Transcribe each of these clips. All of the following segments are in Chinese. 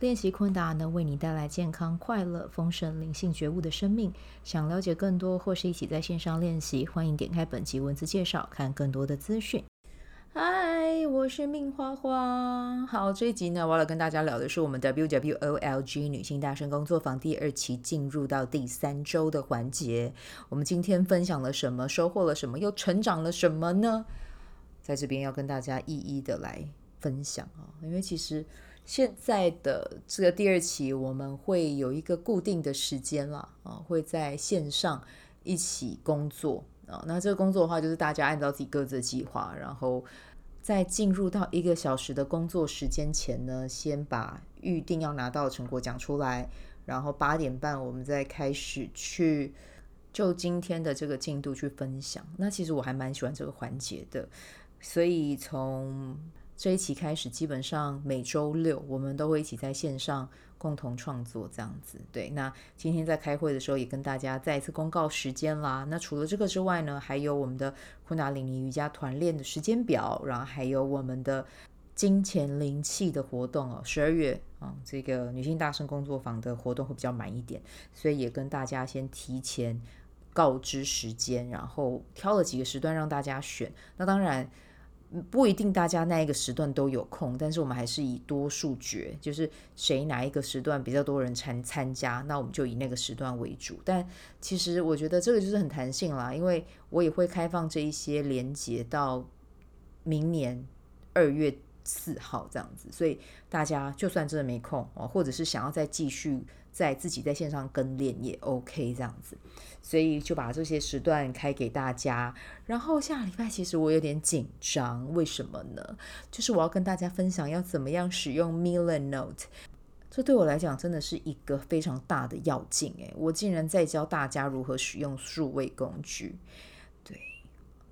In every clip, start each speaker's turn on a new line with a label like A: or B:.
A: 练习昆达能为你带来健康、快乐、丰盛、灵性觉悟的生命。想了解更多或是一起在线上练习，欢迎点开本集文字介绍，看更多的资讯。嗨，我是命花花。好，这一集呢，我要跟大家聊的是我们 WWOLG 女性大声工作坊第二期进入到第三周的环节。我们今天分享了什么？收获了什么？又成长了什么呢？在这边要跟大家一一的来分享啊，因为其实。现在的这个第二期，我们会有一个固定的时间了啊，会在线上一起工作啊。那这个工作的话，就是大家按照自己各自的计划，然后在进入到一个小时的工作时间前呢，先把预定要拿到的成果讲出来，然后八点半我们再开始去就今天的这个进度去分享。那其实我还蛮喜欢这个环节的，所以从这一期开始，基本上每周六我们都会一起在线上共同创作，这样子。对，那今天在开会的时候也跟大家再一次公告时间啦。那除了这个之外呢，还有我们的昆达里尼瑜伽团练的时间表，然后还有我们的金钱灵气的活动哦。十二月啊，这个女性大声工作坊的活动会比较满一点，所以也跟大家先提前告知时间，然后挑了几个时段让大家选。那当然。不一定大家那一个时段都有空，但是我们还是以多数决，就是谁哪一个时段比较多人参参加，那我们就以那个时段为主。但其实我觉得这个就是很弹性啦，因为我也会开放这一些连接到明年二月四号这样子，所以大家就算真的没空哦，或者是想要再继续。在自己在线上跟练也 OK 这样子，所以就把这些时段开给大家。然后下礼拜其实我有点紧张，为什么呢？就是我要跟大家分享要怎么样使用 Millen Note，这对我来讲真的是一个非常大的要紧诶，我竟然在教大家如何使用数位工具。对，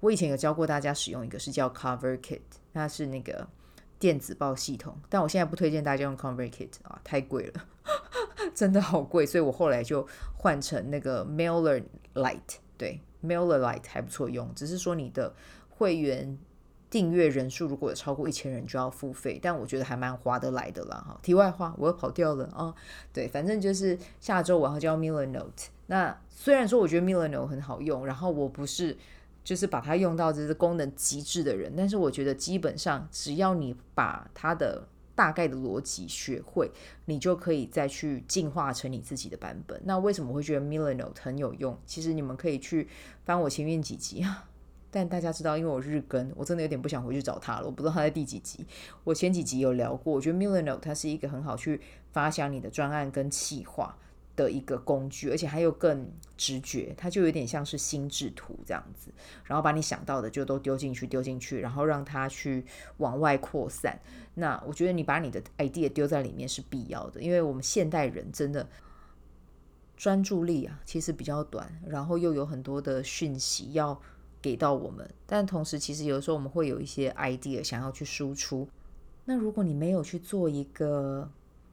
A: 我以前有教过大家使用一个是叫 Cover Kit，它是那个电子报系统，但我现在不推荐大家用 ConvertKit 啊，太贵了。真的好贵，所以我后来就换成那个 Mailer Lite，对，Mailer Lite 还不错用，只是说你的会员订阅人数如果有超过一千人就要付费，但我觉得还蛮划得来的啦哈。题外话，我又跑掉了啊，对，反正就是下周我要教 Miller Note，。那虽然说我觉得 Miller Note 很好用，然后我不是就是把它用到就是功能极致的人，但是我觉得基本上只要你把它的大概的逻辑学会，你就可以再去进化成你自己的版本。那为什么会觉得 Milanote 很有用？其实你们可以去翻我前面几集啊。但大家知道，因为我日更，我真的有点不想回去找他了。我不知道他在第几集。我前几集有聊过，我觉得 Milanote 它是一个很好去发想你的专案跟企划的一个工具，而且还有更直觉，它就有点像是心智图这样子，然后把你想到的就都丢进去，丢进去，然后让它去往外扩散。那我觉得你把你的 idea 丢在里面是必要的，因为我们现代人真的专注力啊，其实比较短，然后又有很多的讯息要给到我们，但同时其实有的时候我们会有一些 idea 想要去输出，那如果你没有去做一个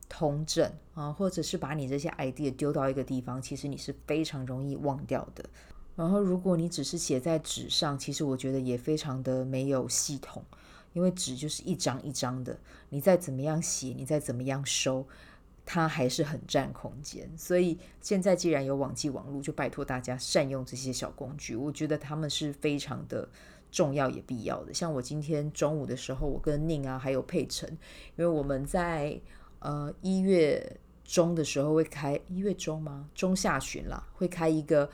A: 统整啊，或者是把你这些 idea 丢到一个地方，其实你是非常容易忘掉的。然后，如果你只是写在纸上，其实我觉得也非常的没有系统，因为纸就是一张一张的，你再怎么样写，你再怎么样收，它还是很占空间。所以现在既然有网际网络，就拜托大家善用这些小工具，我觉得他们是非常的重要也必要的。像我今天中午的时候，我跟宁啊还有佩晨，因为我们在。呃，一月中的时候会开，一月中吗？中下旬啦，会开一个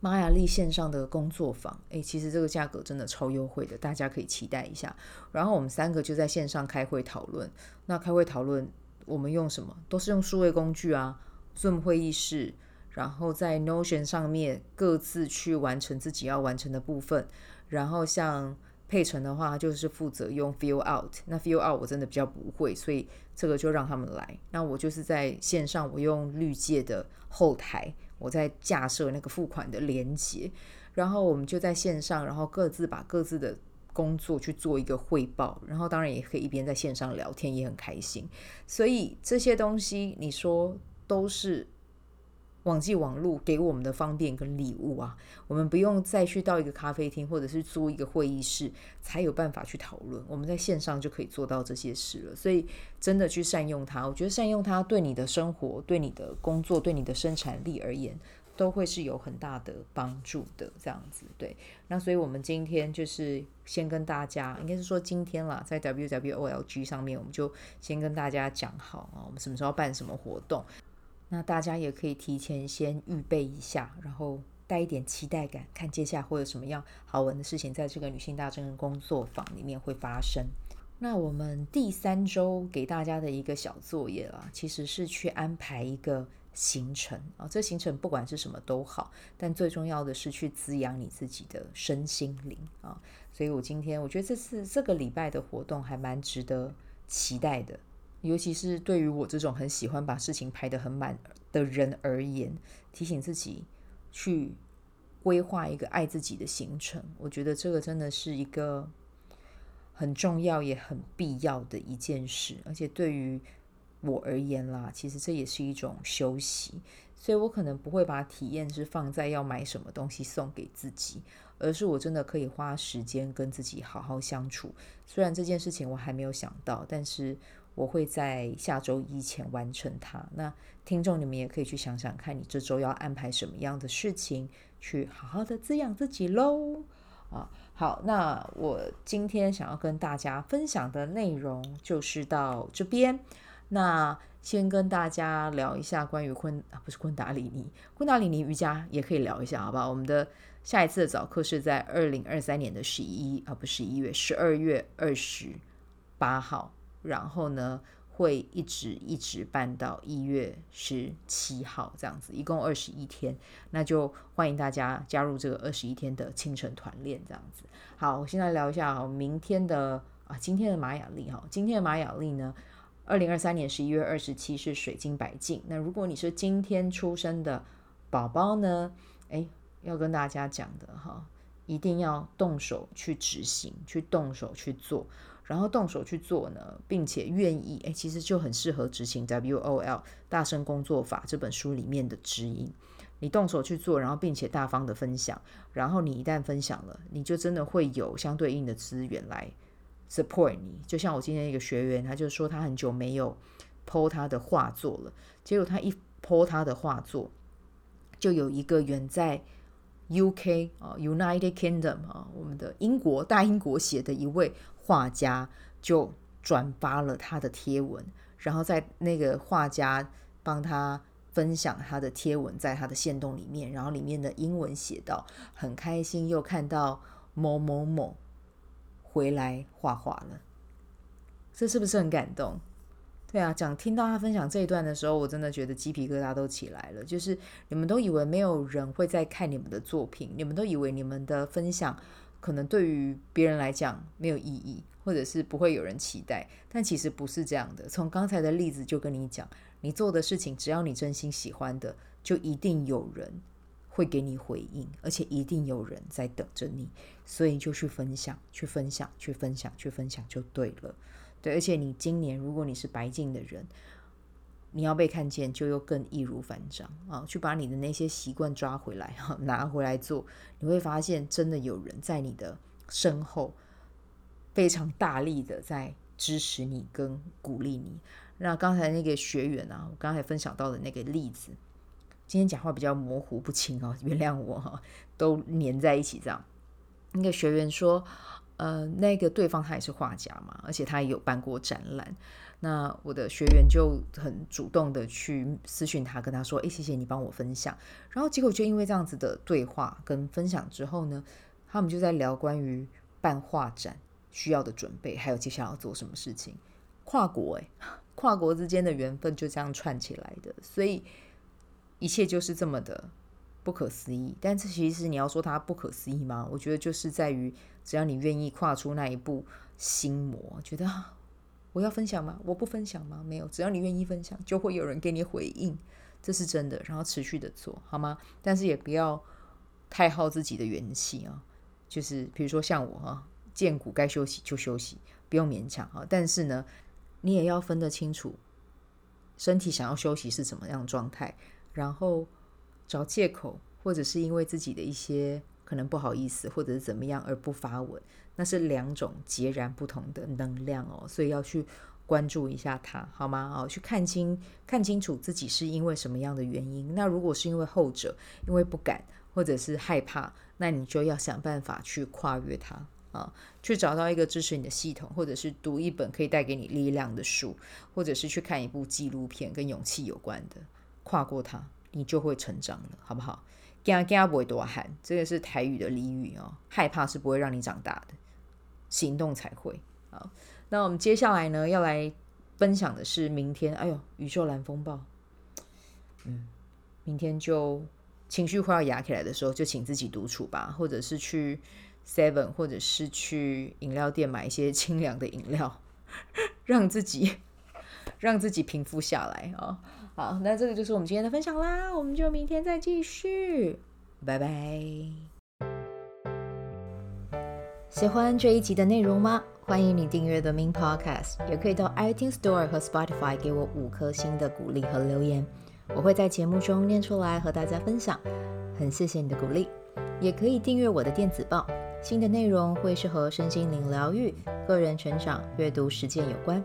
A: 玛雅历线上的工作坊。诶，其实这个价格真的超优惠的，大家可以期待一下。然后我们三个就在线上开会讨论。那开会讨论，我们用什么？都是用数位工具啊，Zoom 会议室，然后在 Notion 上面各自去完成自己要完成的部分。然后像佩晨的话，就是负责用 Fill Out。那 Fill Out 我真的比较不会，所以。这个就让他们来。那我就是在线上，我用绿界的后台，我在架设那个付款的连接。然后我们就在线上，然后各自把各自的工作去做一个汇报，然后当然也可以一边在线上聊天，也很开心。所以这些东西，你说都是。网际网络给我们的方便跟礼物啊，我们不用再去到一个咖啡厅或者是租一个会议室才有办法去讨论，我们在线上就可以做到这些事了。所以真的去善用它，我觉得善用它对你的生活、对你的工作、对你的生产力而言，都会是有很大的帮助的。这样子，对。那所以我们今天就是先跟大家，应该是说今天啦，在 WWOLG 上面，我们就先跟大家讲好啊，我们什么时候办什么活动。那大家也可以提前先预备一下，然后带一点期待感，看接下来会有什么样好玩的事情在这个女性大真人工作坊里面会发生。那我们第三周给大家的一个小作业啦，其实是去安排一个行程啊。这行程不管是什么都好，但最重要的是去滋养你自己的身心灵啊。所以我今天我觉得这次这个礼拜的活动还蛮值得期待的。尤其是对于我这种很喜欢把事情排得很满的人而言，提醒自己去规划一个爱自己的行程，我觉得这个真的是一个很重要也很必要的一件事。而且对于我而言啦，其实这也是一种休息，所以我可能不会把体验是放在要买什么东西送给自己，而是我真的可以花时间跟自己好好相处。虽然这件事情我还没有想到，但是。我会在下周一前完成它。那听众，你们也可以去想想看，你这周要安排什么样的事情，去好好的滋养自己喽。啊，好，那我今天想要跟大家分享的内容就是到这边。那先跟大家聊一下关于昆啊，不是昆达里尼，昆达里尼瑜伽也可以聊一下，好不好？我们的下一次的早课是在二零二三年的十一啊，不是十一月，十二月二十八号。然后呢，会一直一直办到一月十七号这样子，一共二十一天。那就欢迎大家加入这个二十一天的清晨团练这样子。好，我现在聊一下哈，明天的啊，今天的玛雅历哈，今天的玛雅历呢，二零二三年十一月二十七是水晶白镜。那如果你是今天出生的宝宝呢，哎，要跟大家讲的哈，一定要动手去执行，去动手去做。然后动手去做呢，并且愿意，哎，其实就很适合执行 WOL 大声工作法这本书里面的指引。你动手去做，然后并且大方的分享，然后你一旦分享了，你就真的会有相对应的资源来 support 你。就像我今天一个学员，他就说他很久没有 po 他的画作了，结果他一 po 他的画作，就有一个远在 UK 啊 United Kingdom 啊，我们的英国大英国写的一位。画家就转发了他的贴文，然后在那个画家帮他分享他的贴文，在他的线动里面，然后里面的英文写道：“很开心又看到某某某回来画画了。”这是不是很感动？对啊，讲听到他分享这一段的时候，我真的觉得鸡皮疙瘩都起来了。就是你们都以为没有人会在看你们的作品，你们都以为你们的分享。可能对于别人来讲没有意义，或者是不会有人期待，但其实不是这样的。从刚才的例子就跟你讲，你做的事情，只要你真心喜欢的，就一定有人会给你回应，而且一定有人在等着你。所以就去分享，去分享，去分享，去分享就对了。对，而且你今年如果你是白净的人。你要被看见，就又更易如反掌啊！去把你的那些习惯抓回来，哈，拿回来做，你会发现真的有人在你的身后，非常大力的在支持你跟鼓励你。那刚才那个学员啊，我刚才分享到的那个例子，今天讲话比较模糊不清哦，原谅我，都黏在一起这样。那个学员说，呃，那个对方他也是画家嘛，而且他也有办过展览。那我的学员就很主动的去私讯他，跟他说：“诶，谢谢你帮我分享。”然后结果就因为这样子的对话跟分享之后呢，他们就在聊关于办画展需要的准备，还有接下来要做什么事情。跨国诶，跨国之间的缘分就这样串起来的，所以一切就是这么的不可思议。但这其实你要说它不可思议吗？我觉得就是在于只要你愿意跨出那一步心魔，觉得。我要分享吗？我不分享吗？没有，只要你愿意分享，就会有人给你回应，这是真的。然后持续的做好吗？但是也不要太耗自己的元气啊。就是比如说像我哈、啊，荐骨该休息就休息，不用勉强啊。但是呢，你也要分得清楚，身体想要休息是怎么样状态，然后找借口或者是因为自己的一些可能不好意思或者是怎么样而不发文，那是两种截然不同的能量哦，所以要去。关注一下他好吗？哦，去看清看清楚自己是因为什么样的原因。那如果是因为后者，因为不敢或者是害怕，那你就要想办法去跨越它啊，去找到一个支持你的系统，或者是读一本可以带给你力量的书，或者是去看一部纪录片跟勇气有关的，跨过它，你就会成长了，好不好？惊惊不会多喊，这个是台语的俚语哦。害怕是不会让你长大的，行动才会啊。那我们接下来呢，要来分享的是明天。哎呦，宇宙蓝风暴，嗯，明天就情绪快要压起来的时候，就请自己独处吧，或者是去 Seven，或者是去饮料店买一些 清凉的饮料，让自己让自己平复下来啊、哦。好，那这个就是我们今天的分享啦，我们就明天再继续，拜拜。喜欢这一集的内容吗？欢迎你订阅 The Min Podcast，也可以到 iTunes Store 和 Spotify 给我五颗星的鼓励和留言，我会在节目中念出来和大家分享。很谢谢你的鼓励，也可以订阅我的电子报，新的内容会是和身心灵疗愈、个人成长、阅读实践有关。